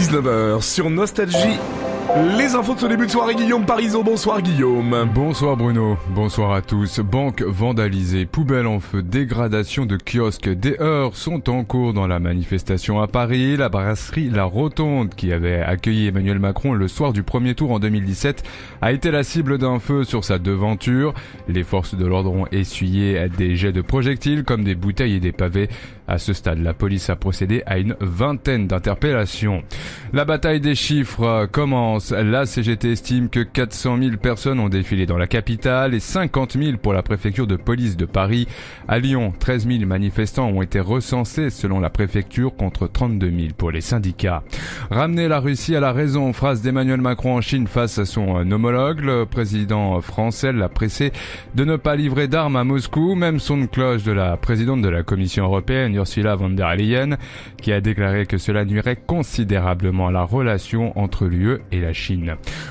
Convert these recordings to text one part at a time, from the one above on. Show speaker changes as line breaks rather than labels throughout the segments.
19h sur Nostalgie. Les infos de ce début de soirée, Guillaume Parisot. Bonsoir Guillaume.
Bonsoir Bruno, bonsoir à tous. Banque vandalisée, poubelle en feu, dégradation de kiosques, des heurts sont en cours dans la manifestation à Paris. La brasserie La Rotonde, qui avait accueilli Emmanuel Macron le soir du premier tour en 2017, a été la cible d'un feu sur sa devanture. Les forces de l'ordre ont essuyé des jets de projectiles comme des bouteilles et des pavés. À ce stade, la police a procédé à une vingtaine d'interpellations. La bataille des chiffres commence. La CGT estime que 400 000 personnes ont défilé dans la capitale et 50 000 pour la préfecture de police de Paris. À Lyon, 13 000 manifestants ont été recensés selon la préfecture contre 32 000 pour les syndicats. Ramener la Russie à la raison, phrase d'Emmanuel Macron en Chine face à son homologue. Le président français l'a pressé de ne pas livrer d'armes à Moscou. Même son de cloche de la présidente de la Commission européenne, Ursula von der Leyen, qui a déclaré que cela nuirait considérablement à la relation entre l'UE et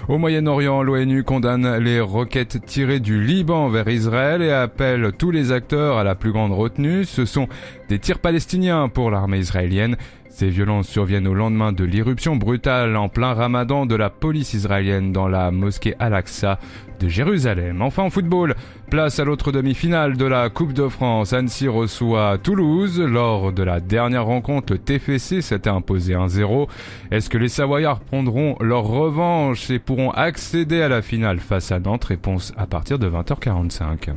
Au Moyen-Orient, l'ONU condamne les roquettes tirées du Liban vers Israël et appelle tous les acteurs à la plus grande retenue. Ce sont des tirs palestiniens pour l'armée israélienne. Ces violences surviennent au lendemain de l'irruption brutale en plein ramadan de la police israélienne dans la mosquée Al-Aqsa de Jérusalem. Enfin en football, place à l'autre demi-finale de la Coupe de France. Annecy reçoit Toulouse. Lors de la dernière rencontre, le TFC s'était imposé 1-0. Est-ce que les Savoyards prendront leur revanche et pourront accéder à la finale face à Nantes? Réponse à partir de 20h45.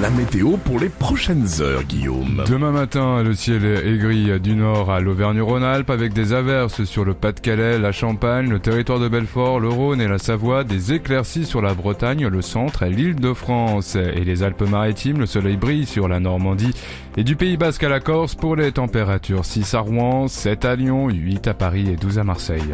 La météo pour les prochaines heures, Guillaume.
Demain matin, le ciel est gris du nord à l'Auvergne-Rhône-Alpes avec des averses sur le Pas-de-Calais, la Champagne, le territoire de Belfort, le Rhône et la Savoie, des éclaircies sur la Bretagne, le centre et l'île de France et les Alpes-Maritimes. Le soleil brille sur la Normandie et du Pays Basque à la Corse pour les températures 6 à Rouen, 7 à Lyon, 8 à Paris et 12 à Marseille.